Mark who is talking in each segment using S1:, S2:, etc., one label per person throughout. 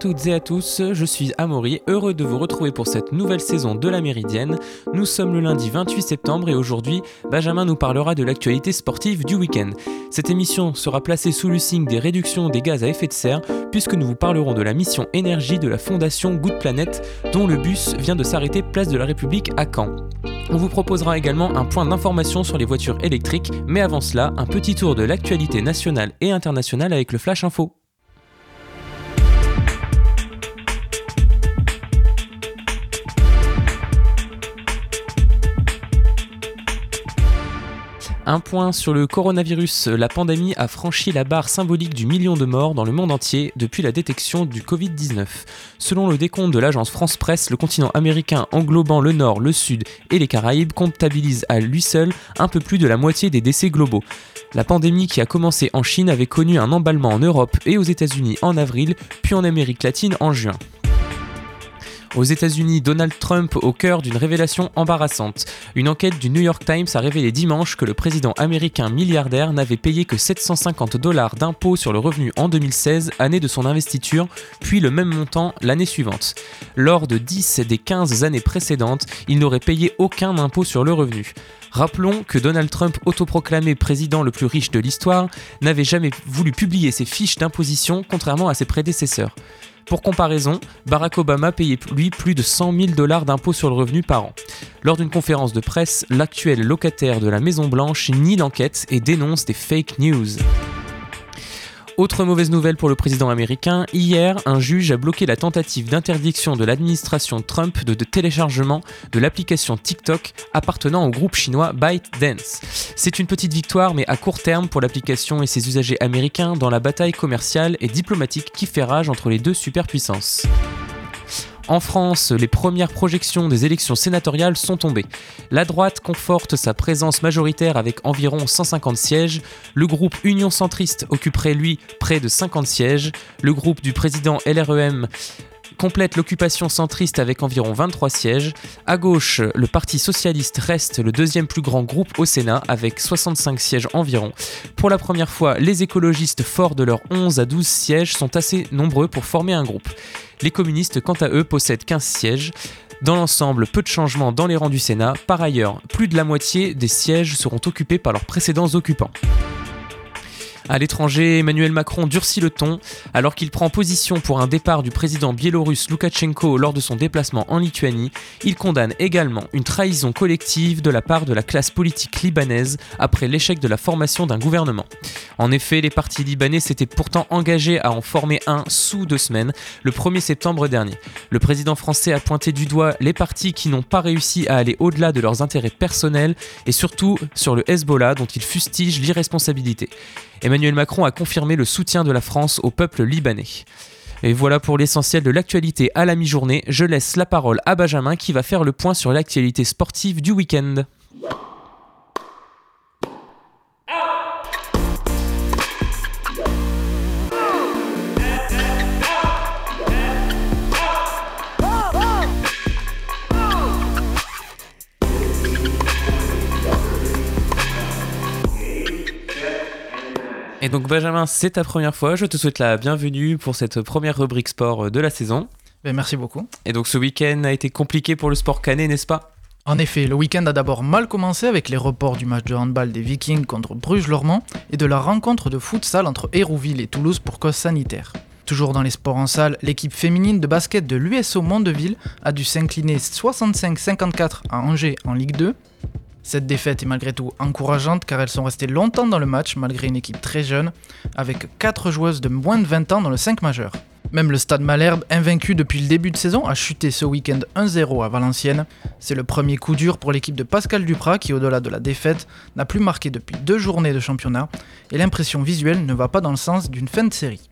S1: toutes et à tous, je suis Amaury, heureux de vous retrouver pour cette nouvelle saison de la Méridienne. Nous sommes le lundi 28 septembre et aujourd'hui, Benjamin nous parlera de l'actualité sportive du week-end. Cette émission sera placée sous le signe des réductions des gaz à effet de serre, puisque nous vous parlerons de la mission énergie de la fondation Good Planet, dont le bus vient de s'arrêter place de la République à Caen. On vous proposera également un point d'information sur les voitures électriques, mais avant cela, un petit tour de l'actualité nationale et internationale avec le Flash Info. Un point sur le coronavirus. La pandémie a franchi la barre symbolique du million de morts dans le monde entier depuis la détection du Covid-19. Selon le décompte de l'agence France Presse, le continent américain englobant le Nord, le Sud et les Caraïbes comptabilise à lui seul un peu plus de la moitié des décès globaux. La pandémie qui a commencé en Chine avait connu un emballement en Europe et aux États-Unis en avril, puis en Amérique latine en juin. Aux États-Unis, Donald Trump au cœur d'une révélation embarrassante. Une enquête du New York Times a révélé dimanche que le président américain milliardaire n'avait payé que 750 dollars d'impôts sur le revenu en 2016, année de son investiture, puis le même montant l'année suivante. Lors de 10 des 15 années précédentes, il n'aurait payé aucun impôt sur le revenu. Rappelons que Donald Trump, autoproclamé président le plus riche de l'histoire, n'avait jamais voulu publier ses fiches d'imposition, contrairement à ses prédécesseurs. Pour comparaison, Barack Obama payait lui plus de 100 000 dollars d'impôts sur le revenu par an. Lors d'une conférence de presse, l'actuel locataire de la Maison Blanche nie l'enquête et dénonce des fake news. Autre mauvaise nouvelle pour le président américain, hier, un juge a bloqué la tentative d'interdiction de l'administration Trump de, téléchargement de l'application TikTok appartenant au groupe chinois ByteDance. C'est une petite victoire, mais à court terme pour l'application et ses usagers américains dans la bataille commerciale et diplomatique qui fait rage entre les deux superpuissances. En France, les premières projections des élections sénatoriales sont tombées. La droite conforte sa présence majoritaire avec environ 150 sièges. Le groupe Union centriste occuperait lui près de 50 sièges. Le groupe du président LREM complète l'occupation centriste avec environ 23 sièges. À gauche, le Parti socialiste reste le deuxième plus grand groupe au Sénat avec 65 sièges environ. Pour la première fois, les écologistes forts de leurs 11 à 12 sièges sont assez nombreux pour former un groupe. Les communistes, quant à eux, possèdent 15 sièges. Dans l'ensemble, peu de changements dans les rangs du Sénat. Par ailleurs, plus de la moitié des sièges seront occupés par leurs précédents occupants. À l'étranger, Emmanuel Macron durcit le ton alors qu'il prend position pour un départ du président biélorusse Loukachenko lors de son déplacement en Lituanie. Il condamne également une trahison collective de la part de la classe politique libanaise après l'échec de la formation d'un gouvernement. En effet, les partis libanais s'étaient pourtant engagés à en former un sous deux semaines, le 1er septembre dernier. Le président français a pointé du doigt les partis qui n'ont pas réussi à aller au-delà de leurs intérêts personnels et surtout sur le Hezbollah dont il fustige l'irresponsabilité. Emmanuel Macron a confirmé le soutien de la France au peuple libanais. Et voilà pour l'essentiel de l'actualité à la mi-journée. Je laisse la parole à Benjamin qui va faire le point sur l'actualité sportive du week-end. Et donc Benjamin, c'est ta première fois. Je te souhaite la bienvenue pour cette première rubrique sport de la saison.
S2: Ben, merci beaucoup.
S1: Et donc ce week-end a été compliqué pour le sport canet, n'est-ce pas?
S2: En effet, le week-end a d'abord mal commencé avec les reports du match de handball des Vikings contre Bruges-Lormand et de la rencontre de futsal entre Hérouville et Toulouse pour cause sanitaire. Toujours dans les sports en salle, l'équipe féminine de basket de l'USO Mondeville a dû s'incliner 65-54 à Angers en Ligue 2 cette défaite est malgré tout encourageante car elles sont restées longtemps dans le match malgré une équipe très jeune, avec 4 joueuses de moins de 20 ans dans le 5 majeur. Même le Stade Malherbe, invaincu depuis le début de saison, a chuté ce week-end 1-0 à Valenciennes. C'est le premier coup dur pour l'équipe de Pascal Duprat qui, au-delà de la défaite, n'a plus marqué depuis deux journées de championnat et l'impression visuelle ne va pas dans le sens d'une fin de série.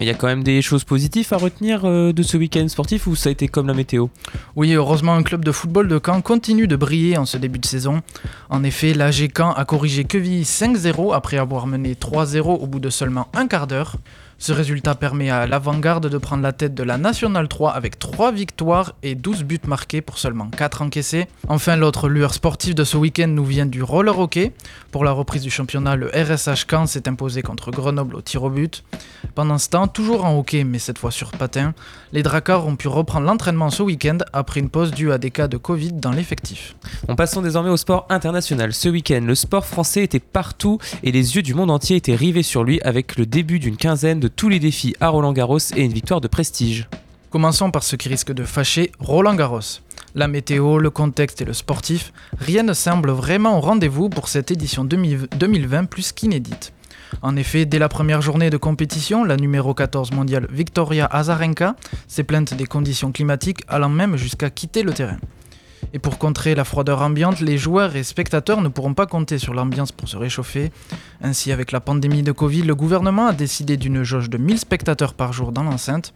S1: Il y a quand même des choses positives à retenir euh, de ce week-end sportif ou ça a été comme la météo?
S2: Oui, heureusement, un club de football de Caen continue de briller en ce début de saison. En effet, l'AG Caen a corrigé Quevilly 5-0 après avoir mené 3-0 au bout de seulement un quart d'heure. Ce résultat permet à l'avant-garde de prendre la tête de la National 3 avec 3 victoires et 12 buts marqués pour seulement 4 encaissés. Enfin, l'autre lueur sportive de ce week-end nous vient du roller hockey. Pour la reprise du championnat, le RSH Caen s'est imposé contre Grenoble au tir au but. Pendant ce temps, toujours en hockey, mais cette fois sur patin, les Dracars ont pu reprendre l'entraînement ce week-end après une pause due à des cas de Covid dans l'effectif.
S3: En passant désormais au sport international. Ce week-end, le sport français était partout et les yeux du monde entier étaient rivés sur lui avec le début d'une quinzaine de tous les défis à Roland Garros et une victoire de prestige.
S2: Commençons par ce qui risque de fâcher Roland Garros. La météo, le contexte et le sportif, rien ne semble vraiment au rendez-vous pour cette édition 2020 plus qu'inédite. En effet, dès la première journée de compétition, la numéro 14 mondiale Victoria Azarenka s'est plainte des conditions climatiques allant même jusqu'à quitter le terrain. Et pour contrer la froideur ambiante, les joueurs et spectateurs ne pourront pas compter sur l'ambiance pour se réchauffer. Ainsi, avec la pandémie de Covid, le gouvernement a décidé d'une jauge de 1000 spectateurs par jour dans l'enceinte.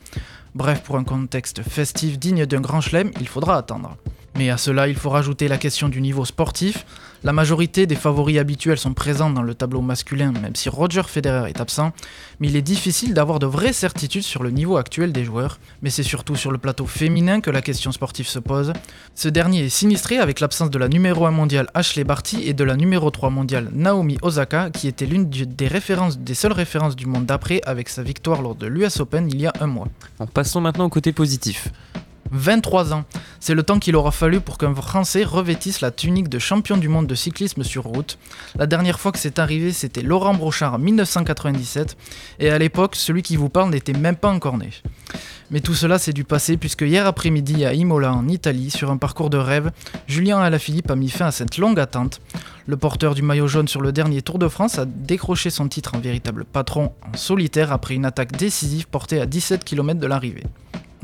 S2: Bref, pour un contexte festif digne d'un grand chelem, il faudra attendre. Mais à cela, il faut rajouter la question du niveau sportif. La majorité des favoris habituels sont présents dans le tableau masculin, même si Roger Federer est absent, mais il est difficile d'avoir de vraies certitudes sur le niveau actuel des joueurs. Mais c'est surtout sur le plateau féminin que la question sportive se pose. Ce dernier est sinistré avec l'absence de la numéro 1 mondiale Ashley Barty et de la numéro 3 mondiale Naomi Osaka, qui était l'une des, seules références du monde d'après avec sa victoire lors de l'US Open il y a un mois.
S3: En passons maintenant au côté positif.
S2: 23 ans. C'est le temps qu'il aura fallu pour qu'un Français revêtisse la tunique de champion du monde de cyclisme sur route. La dernière fois que c'est arrivé, c'était Laurent Brochard en 1997, et à l'époque, celui qui vous parle n'était même pas encore né. Mais tout cela c'est du passé puisque hier après-midi à Imola en Italie, sur un parcours de rêve, Julien Alaphilippe a mis fin à cette longue attente. Le porteur du maillot jaune sur le dernier Tour de France a décroché son titre en véritable patron en solitaire après une attaque décisive portée à 17 km de l'arrivée.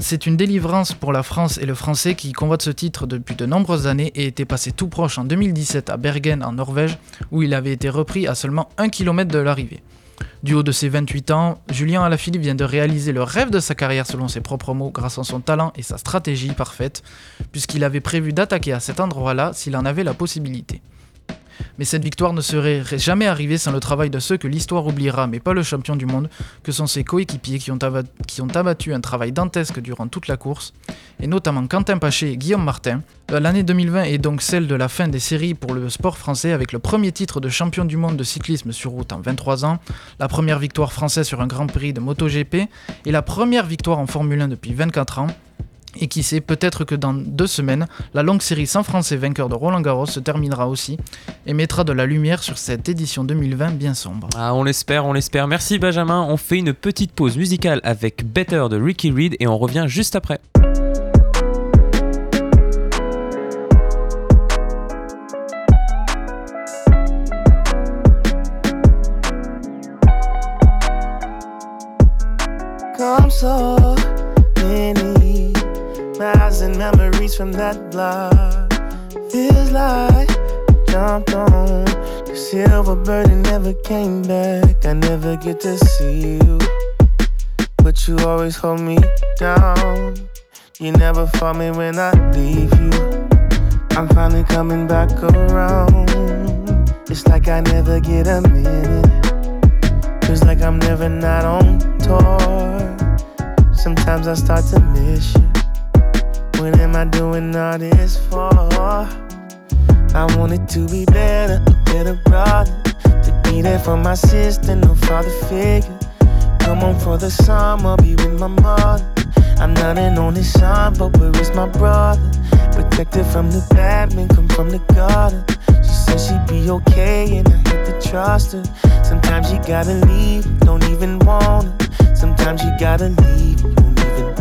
S2: C'est une délivrance pour la France et le français qui convoite ce titre depuis de nombreuses années et était passé tout proche en 2017 à Bergen en Norvège où il avait été repris à seulement 1 km de l'arrivée. Du haut de ses 28 ans, Julien Alaphilippe vient de réaliser le rêve de sa carrière selon ses propres mots grâce à son talent et sa stratégie parfaite, puisqu'il avait prévu d'attaquer à cet endroit-là s'il en avait la possibilité. Mais cette victoire ne serait jamais arrivée sans le travail de ceux que l'histoire oubliera, mais pas le champion du monde, que sont ses coéquipiers qui ont, abattu un travail dantesque durant toute la course, et notamment Quentin Paché et Guillaume Martin. Euh, l'année 2020 est donc celle de la fin des séries pour le sport français avec le premier titre de champion du monde de cyclisme sur route en 23 ans, la première victoire française sur un Grand Prix de MotoGP et la première victoire en Formule 1 depuis 24 ans, et qui sait, peut-être que dans deux semaines, la longue série sans français vainqueur de Roland Garros se terminera aussi et mettra de la lumière sur cette édition 2020 bien sombre.
S3: Ah, on l'espère, on l'espère. Merci Benjamin. On fait une petite pause musicale avec Better de Ricky Reed et on revient juste après. Miles memories from that block. Feels like jumped on the silver bird and never came back. I never get to see you, but you always hold me down. You never fall me when I leave you. I'm finally coming back around. It's like I never get a minute. Feels like I'm never not on tour. Sometimes I start to miss you. What am I doing all this for? I wanted to be better, a better brother. To be there for my sister, no father figure. Come home for the summer, be with my mother. I'm not an only son, but where is my brother? Protected from the bad men, come from the gutter. She said she'd be okay, and I had to trust her. Sometimes you gotta leave, don't even wanna. Sometimes you gotta leave, you don't even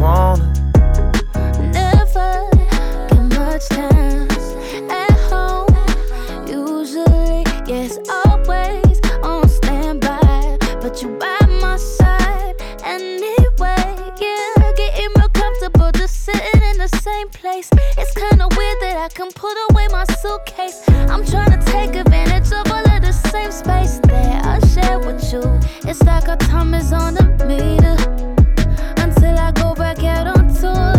S4: can put away my suitcase. I'm trying to take advantage of all of the same space that I share with you. It's like our time is on the meter until I go back out on tour.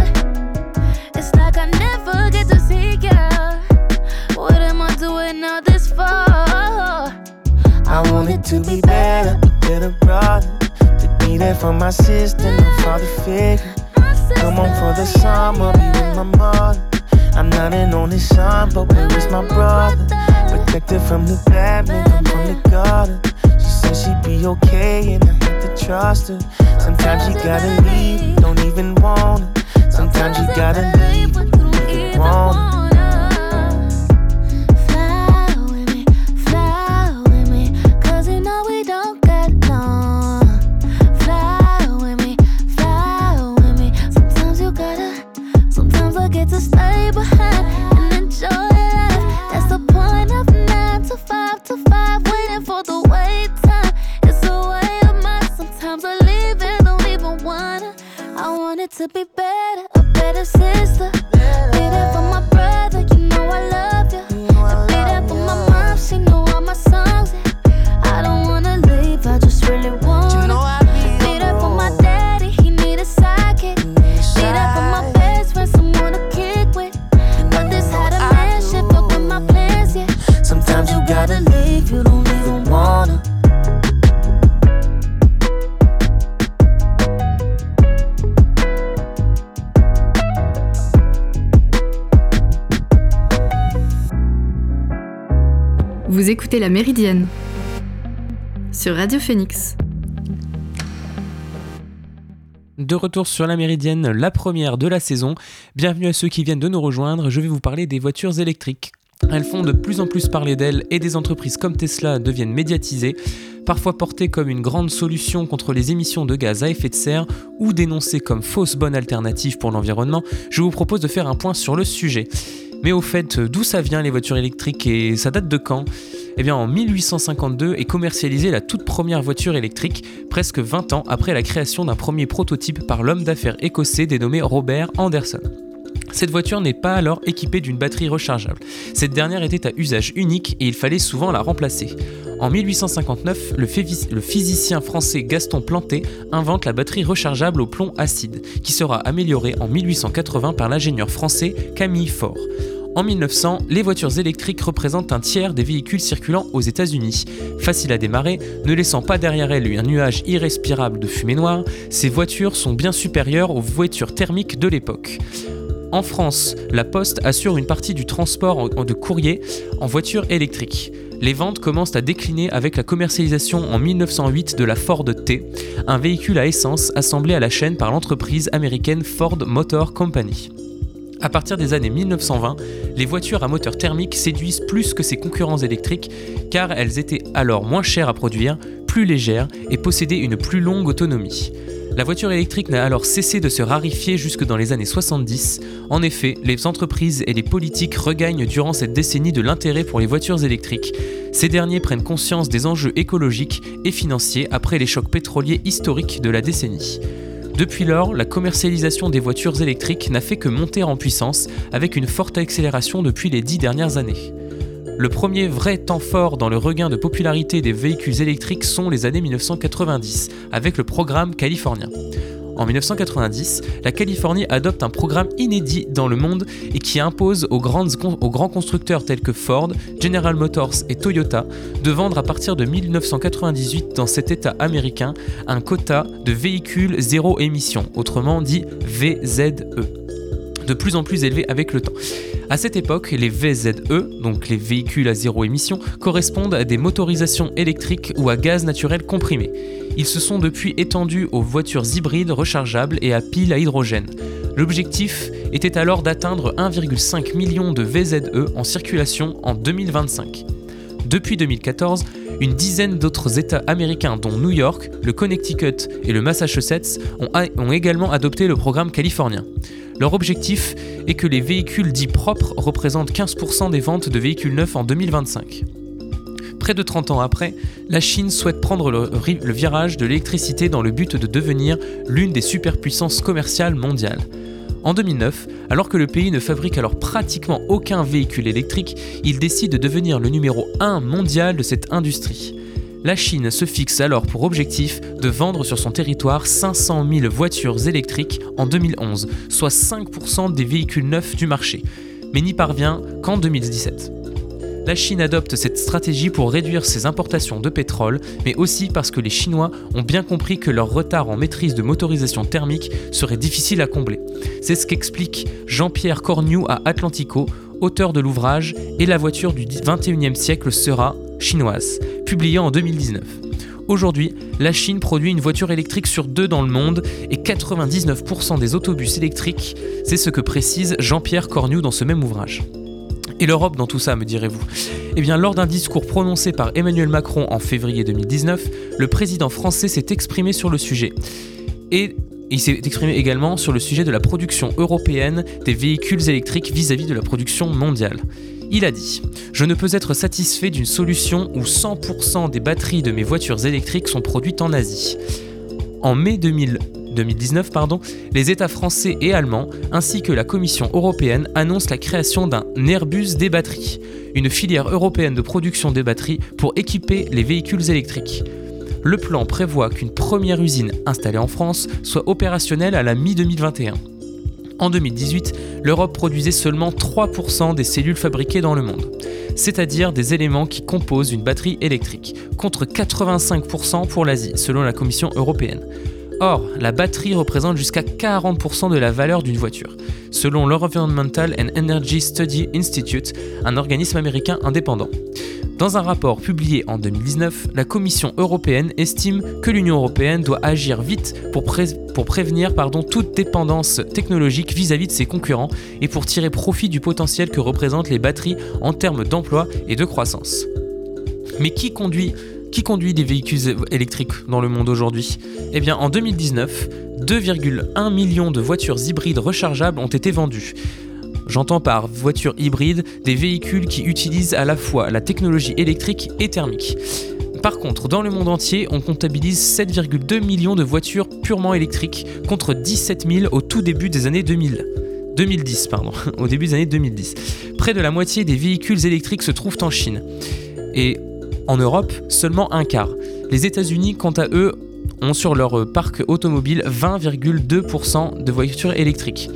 S4: It's like I never get to see you. What am I doing all this for? I want it
S3: to be better, better, brother. To be there for my sister, no father figure. Come on for the summer, be with my mother. I'm not an only son, but where is my brother? Protected from the bad come from the gutter. She said she'd be okay, and I had to trust her. Sometimes you gotta leave, don't even want it.
S4: Sometimes you gotta leave, don't even want
S5: it. To be better, a better sister. Be there for my écoutez La Méridienne sur Radio Phoenix.
S1: De retour sur la Méridienne, la première de la saison. Bienvenue à ceux qui viennent de nous rejoindre. Je vais vous parler des voitures électriques. Elles font de plus en plus parler d'elles et des entreprises comme Tesla deviennent médiatisées, parfois portées comme une grande solution contre les émissions de gaz à effet de serre ou dénoncées comme fausse bonne alternative pour l'environnement. Je vous propose de faire un point sur le sujet. Mais au fait, d'où ça vient les voitures électriques et ça date de quand? Eh bien, en 1852 est commercialisée la toute première voiture électrique, presque 20 ans après la création d'un premier prototype par l'homme d'affaires écossais dénommé Robert Anderson. Cette voiture n'est pas alors équipée d'une batterie rechargeable. Cette dernière était à usage unique et il fallait souvent la remplacer. En 1859, le, physicien français Gaston Planté invente la batterie rechargeable au plomb acide, qui sera améliorée en 1880 par l'ingénieur français Camille Faure. En 1900, les voitures électriques représentent un tiers des véhicules circulant aux États-Unis. Facile à démarrer, ne laissant pas derrière elles un nuage irrespirable de fumée noire, ces voitures sont bien supérieures aux voitures thermiques de l'époque. En France, la Poste assure une partie du transport de courrier en voiture électrique. Les ventes commencent à décliner avec la commercialisation en 1908 de la Ford T, un véhicule à essence assemblé à la chaîne par l'entreprise américaine Ford Motor Company. À partir des années 1920, les voitures à moteur thermique séduisent plus que ses concurrents électriques car elles étaient alors moins chères à produire, plus légères et possédaient une plus longue autonomie. La voiture électrique n'a alors cessé de se rarifier jusque dans les années 70. En effet, les entreprises et les politiques regagnent durant cette décennie de l'intérêt pour les voitures électriques. Ces derniers prennent conscience des enjeux écologiques et financiers après les chocs pétroliers historiques de la décennie. Depuis lors, la commercialisation des voitures électriques n'a fait que monter en puissance avec une forte accélération depuis les dix dernières années. Le premier vrai temps fort dans le regain de popularité des véhicules électriques sont les années 1990, avec le programme californien. En 1990, la Californie adopte un programme inédit dans le monde et qui impose aux, grands constructeurs tels que Ford, General Motors et Toyota de vendre à partir de 1998 dans cet État américain un quota de véhicules zéro émission, autrement dit VZE de plus en plus élevé avec le temps. À cette époque, les VZE, donc les véhicules à zéro émission, correspondent à des motorisations électriques ou à gaz naturel comprimé. Ils se sont depuis étendus aux voitures hybrides rechargeables et à piles à hydrogène. L'objectif était alors d'atteindre 1,5 million de VZE en circulation en 2025. Depuis 2014, une dizaine d'autres États américains, dont New York, le Connecticut et le Massachusetts, ont également adopté le programme californien. Leur objectif est que les véhicules dits propres représentent 15% des ventes de véhicules neufs en 2025. Près de 30 ans après, la Chine souhaite prendre le, virage de l'électricité dans le but de devenir l'une des superpuissances commerciales mondiales. En 2009, alors que le pays ne fabrique alors pratiquement aucun véhicule électrique, il décide de devenir le numéro 1 mondial de cette industrie. La Chine se fixe alors pour objectif de vendre sur son territoire 500 000 voitures électriques en 2011, soit 5% des véhicules neufs du marché, mais n'y parvient qu'en 2017. La Chine adopte cette stratégie pour réduire ses importations de pétrole, mais aussi parce que les Chinois ont bien compris que leur retard en maîtrise de motorisation thermique serait difficile à combler. C'est ce qu'explique Jean-Pierre Cornu à Atlantico, auteur de l'ouvrage Et la voiture du 21e siècle sera chinoise, publié en 2019. Aujourd'hui, la Chine produit une voiture électrique sur deux dans le monde et 99% des autobus électriques, c'est ce que précise Jean-Pierre Cornu dans ce même ouvrage. Et l'Europe dans tout ça, me direz-vous? Eh bien, lors d'un discours prononcé par Emmanuel Macron en février 2019, le président français s'est exprimé sur le sujet. Et il s'est exprimé également sur le sujet de la production européenne des véhicules électriques vis-à-vis de la production mondiale. Il a dit Je ne peux être satisfait d'une solution où 100% des batteries de mes voitures électriques sont produites en Asie. En mai 2019, pardon, les États français et allemands, ainsi que la Commission européenne, annoncent la création d'un Airbus des batteries, une filière européenne de production des batteries pour équiper les véhicules électriques. Le plan prévoit qu'une première usine installée en France soit opérationnelle à la mi-2021. En 2018, l'Europe produisait seulement 3% des cellules fabriquées dans le monde, c'est-à-dire des éléments qui composent une batterie électrique, contre 85% pour l'Asie, selon la Commission européenne. Or, la batterie représente jusqu'à 40% de la valeur d'une voiture, selon l'Environmental and Energy Study Institute, un organisme américain indépendant. Dans un rapport publié en 2019, la Commission européenne estime que l'Union européenne doit agir vite pour, prévenir toute dépendance technologique vis-à-vis de ses concurrents et pour tirer profit du potentiel que représentent les batteries en termes d'emploi et de croissance. Mais qui conduit qui conduit des véhicules électriques dans le monde aujourd'hui Eh bien, en 2019, 2,1 millions de voitures hybrides rechargeables ont été vendues. J'entends par voitures hybrides des véhicules qui utilisent à la fois la technologie électrique et thermique. Par contre, dans le monde entier, on comptabilise 7,2 millions de voitures purement électriques contre 17 000 au tout début des années 2000. 2010, pardon, au début des années 2010. Près de la moitié des véhicules électriques se trouvent en Chine. Et en Europe, seulement un quart. Les États-Unis, quant à eux, ont sur leur parc automobile 20,2% de voitures électriques.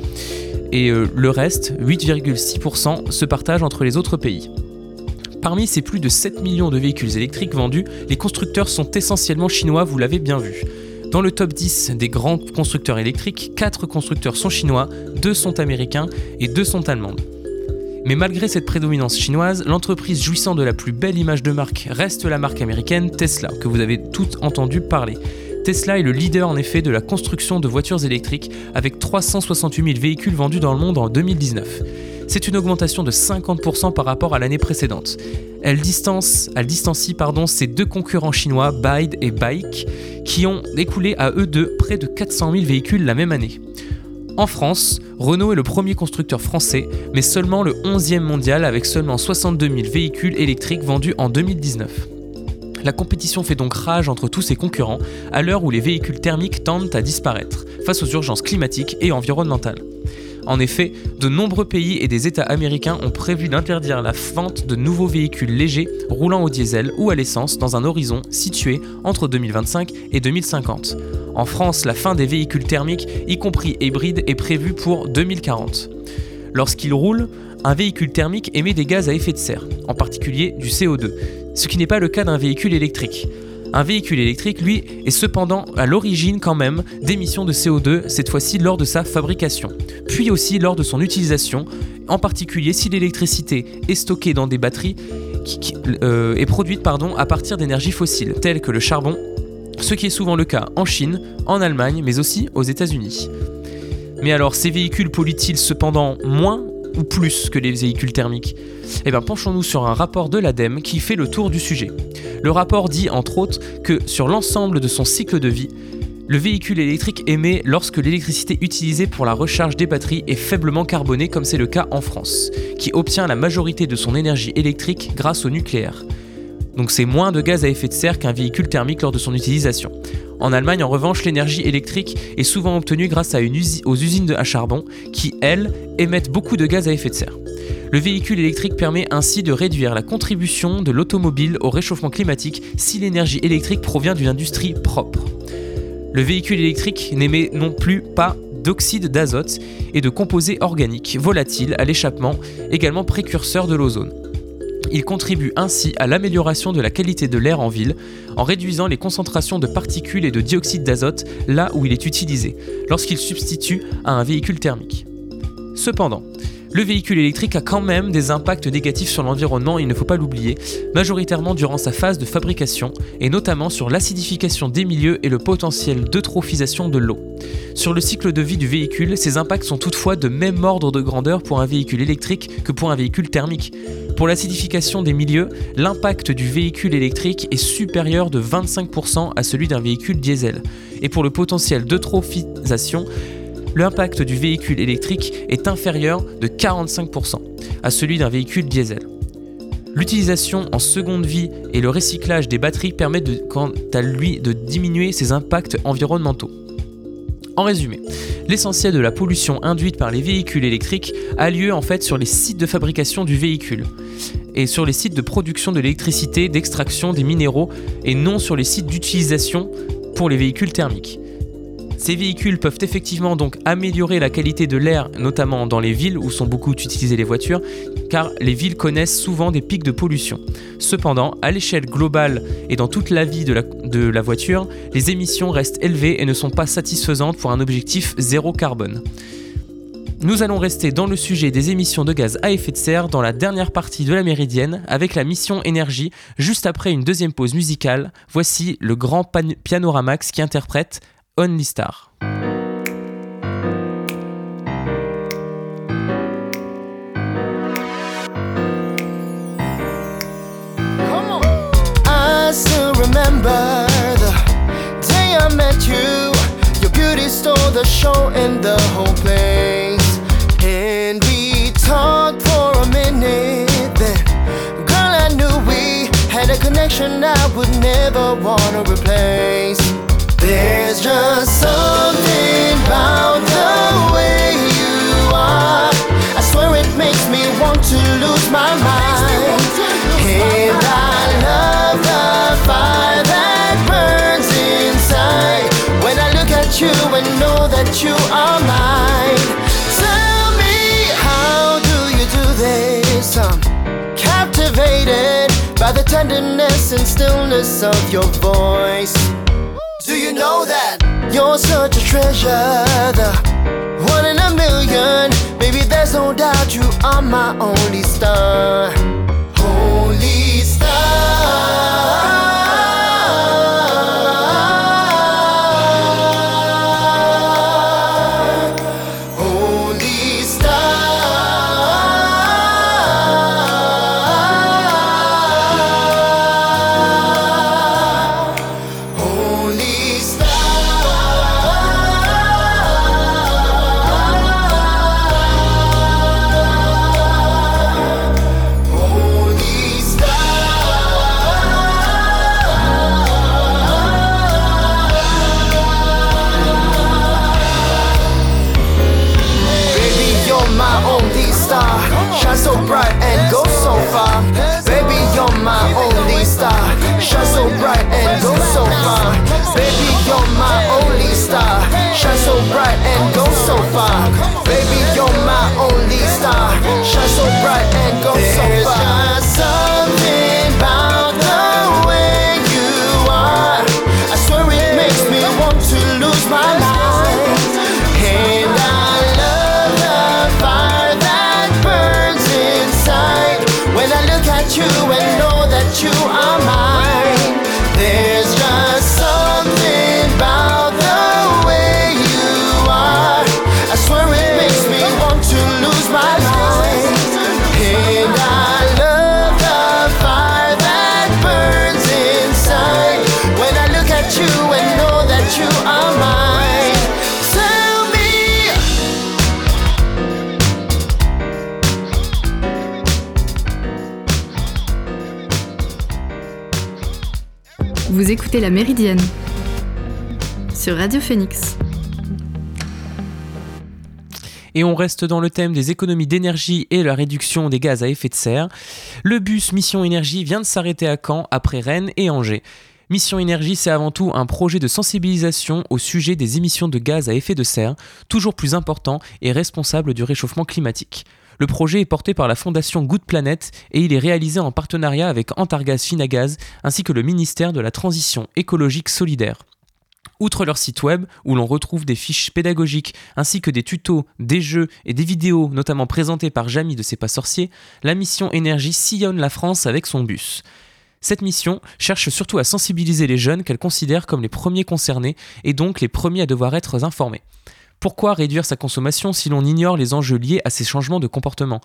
S1: Et euh, le reste, 8,6%, se partage entre les autres pays. Parmi ces plus de 7 millions de véhicules électriques vendus, les constructeurs sont essentiellement chinois, vous l'avez bien vu. Dans le top 10 des grands constructeurs électriques, 4 constructeurs sont chinois, 2 sont américains et 2 sont allemandes. Mais malgré cette prédominance chinoise, l'entreprise jouissant de la plus belle image de marque reste la marque américaine Tesla, que vous avez toutes entendu parler. Tesla est le leader en effet de la construction de voitures électriques avec 368 000 véhicules vendus dans le monde en 2019. C'est une augmentation de 50% par rapport à l'année précédente. Elle, distance, elle distancie ses deux concurrents chinois, Bide et Bike, qui ont écoulé à eux deux près de 400 000 véhicules la même année. En France, Renault est le premier constructeur français, mais seulement le 11e mondial avec seulement 62 000 véhicules électriques vendus en 2019. La compétition fait donc rage entre tous ses concurrents à l'heure où les véhicules thermiques tendent à disparaître face aux urgences climatiques et environnementales. En effet, de nombreux pays et des États américains ont prévu d'interdire la vente de nouveaux véhicules légers roulant au diesel ou à l'essence dans un horizon situé entre 2025 et 2050. En France, la fin des véhicules thermiques, y compris hybrides, est prévue pour 2040. Lorsqu'il roule, un véhicule thermique émet des gaz à effet de serre, en particulier du CO2, ce qui n'est pas le cas d'un véhicule électrique. Un véhicule électrique, lui, est cependant à l'origine quand même d'émissions de CO2, cette fois-ci lors de sa fabrication, puis aussi lors de son utilisation, en particulier si l'électricité est stockée dans des batteries qui, euh, est produite à partir d'énergies fossiles, telles que le charbon, ce qui est souvent le cas en Chine, en Allemagne, mais aussi aux États-Unis. Mais alors, ces véhicules polluent-ils cependant moins ou plus que les véhicules thermiques? Eh bien, penchons-nous sur un rapport de l'ADEME qui fait le tour du sujet. Le rapport dit, entre autres, que sur l'ensemble de son cycle de vie, le véhicule électrique émet lorsque l'électricité utilisée pour la recharge des batteries est faiblement carbonée comme c'est le cas en France, qui obtient la majorité de son énergie électrique grâce au nucléaire. Donc c'est moins de gaz à effet de serre qu'un véhicule thermique lors de son utilisation. En Allemagne, en revanche, l'énergie électrique est souvent obtenue grâce aux usines à charbon qui, elles, émettent beaucoup de gaz à effet de serre. Le véhicule électrique permet ainsi de réduire la contribution de l'automobile au réchauffement climatique si l'énergie électrique provient d'une industrie propre. Le véhicule électrique n'émet non plus pas d'oxyde d'azote et de composés organiques volatiles à l'échappement, également précurseurs de l'ozone. Il contribue ainsi à l'amélioration de la qualité de l'air en ville en réduisant les concentrations de particules et de dioxyde d'azote là où il est utilisé, lorsqu'il substitue à un véhicule thermique. Cependant, le véhicule électrique a quand même des impacts négatifs sur l'environnement, il ne faut pas l'oublier, majoritairement durant sa phase de fabrication, et notamment sur l'acidification des milieux et le potentiel d'eutrophisation de l'eau. Sur le cycle de vie du véhicule, ces impacts sont toutefois de même ordre de grandeur pour un véhicule électrique que pour un véhicule thermique. Pour l'acidification des milieux, l'impact du véhicule électrique est supérieur de 25% à celui d'un véhicule diesel. Et pour le potentiel d'eutrophisation, l'impact du véhicule électrique est inférieur de 45% à celui d'un véhicule diesel. L'utilisation en seconde vie et le recyclage des batteries permettent quant à lui de diminuer ces impacts environnementaux. En résumé, l'essentiel de la pollution induite par les véhicules électriques a lieu en fait sur les sites de fabrication du véhicule et sur les sites de production de l'électricité, d'extraction des minéraux et non sur les sites d'utilisation pour les véhicules thermiques. Ces véhicules peuvent effectivement donc améliorer la qualité de l'air, notamment dans les villes où sont beaucoup utilisées les voitures, car les villes connaissent souvent des pics de pollution. Cependant, à l'échelle globale et dans toute la vie de la, voiture, les émissions restent élevées et ne sont pas satisfaisantes pour un objectif zéro carbone. Nous allons rester dans le sujet des émissions de gaz à effet de serre dans la dernière partie de la méridienne avec la mission énergie juste après une deuxième pause musicale. Voici le grand pan- Pianoramax qui interprète Only Star.
S4: Remember the day I met you. Your beauty stole the show and the whole place. And we talked for a minute. Then, girl, I knew we had a connection I would never wanna replace. There's just something about the way you are. I swear it makes me want to lose my mind. And I love the fire that burns inside when I look at you and know that you are mine. Tell me, how do you do this? I'm captivated by the tenderness and stillness of your voice. You know that you're such a treasure? The one in a million. Baby, there's no doubt you are my only star.
S5: Vous écoutez La Méridienne sur Radio Phoenix.
S1: Et on reste dans le thème des économies d'énergie et la réduction des gaz à effet de serre. Le bus Mission Énergie vient de s'arrêter à Caen après Rennes et Angers. Mission Énergie, c'est avant tout un projet de sensibilisation au sujet des émissions de gaz à effet de serre, toujours plus important et responsable du réchauffement climatique. Le projet est porté par la fondation Good Planet et il est réalisé en partenariat avec Antargaz Finagaz ainsi que le ministère de la Transition écologique solidaire. Outre leur site web, où l'on retrouve des fiches pédagogiques ainsi que des tutos, des jeux et des vidéos, notamment présentés par Jamie de C'est pas sorcier, la mission Énergie sillonne la France avec son bus. Cette mission cherche surtout à sensibiliser les jeunes qu'elle considère comme les premiers concernés et donc les premiers à devoir être informés. Pourquoi réduire sa consommation si l'on ignore les enjeux liés à ces changements de comportement?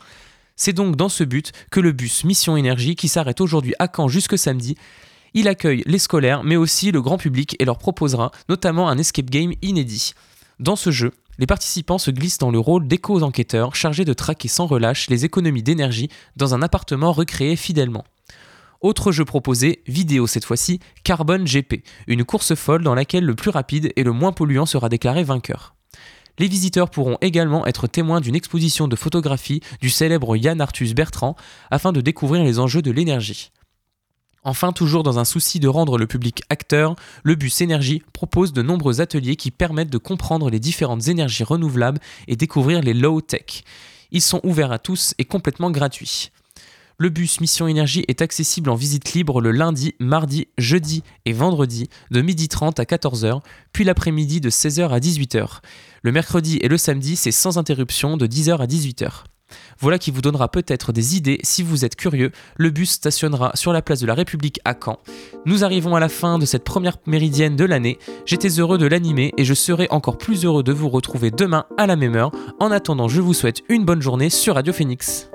S1: C'est donc dans ce but que le bus Mission Énergie, qui s'arrête aujourd'hui à Caen jusque samedi, il accueille les scolaires mais aussi le grand public et leur proposera notamment un escape game inédit. Dans ce jeu, les participants se glissent dans le rôle d'éco-enquêteurs chargés de traquer sans relâche les économies d'énergie dans un appartement recréé fidèlement. Autre jeu proposé, vidéo cette fois-ci, Carbone GP, une course folle dans laquelle le plus rapide et le moins polluant sera déclaré vainqueur. Les visiteurs pourront également être témoins d'une exposition de photographie du célèbre Yann Arthus Bertrand afin de découvrir les enjeux de l'énergie. Enfin, toujours dans un souci de rendre le public acteur, le bus énergie propose de nombreux ateliers qui permettent de comprendre les différentes énergies renouvelables et découvrir les low-tech. Ils sont ouverts à tous et complètement gratuits. Le bus Mission Énergie est accessible en visite libre le lundi, mardi, jeudi et vendredi de 12h30 à 14h, puis l'après-midi de 16h à 18h. Le mercredi et le samedi, c'est sans interruption de 10h à 18h. Voilà qui vous donnera peut-être des idées si vous êtes curieux. Le bus stationnera sur la place de la République à Caen. Nous arrivons à la fin de cette première méridienne de l'année. J'étais heureux de l'animer et je serai encore plus heureux de vous retrouver demain à la même heure. En attendant, je vous souhaite une bonne journée sur Radio Phoenix.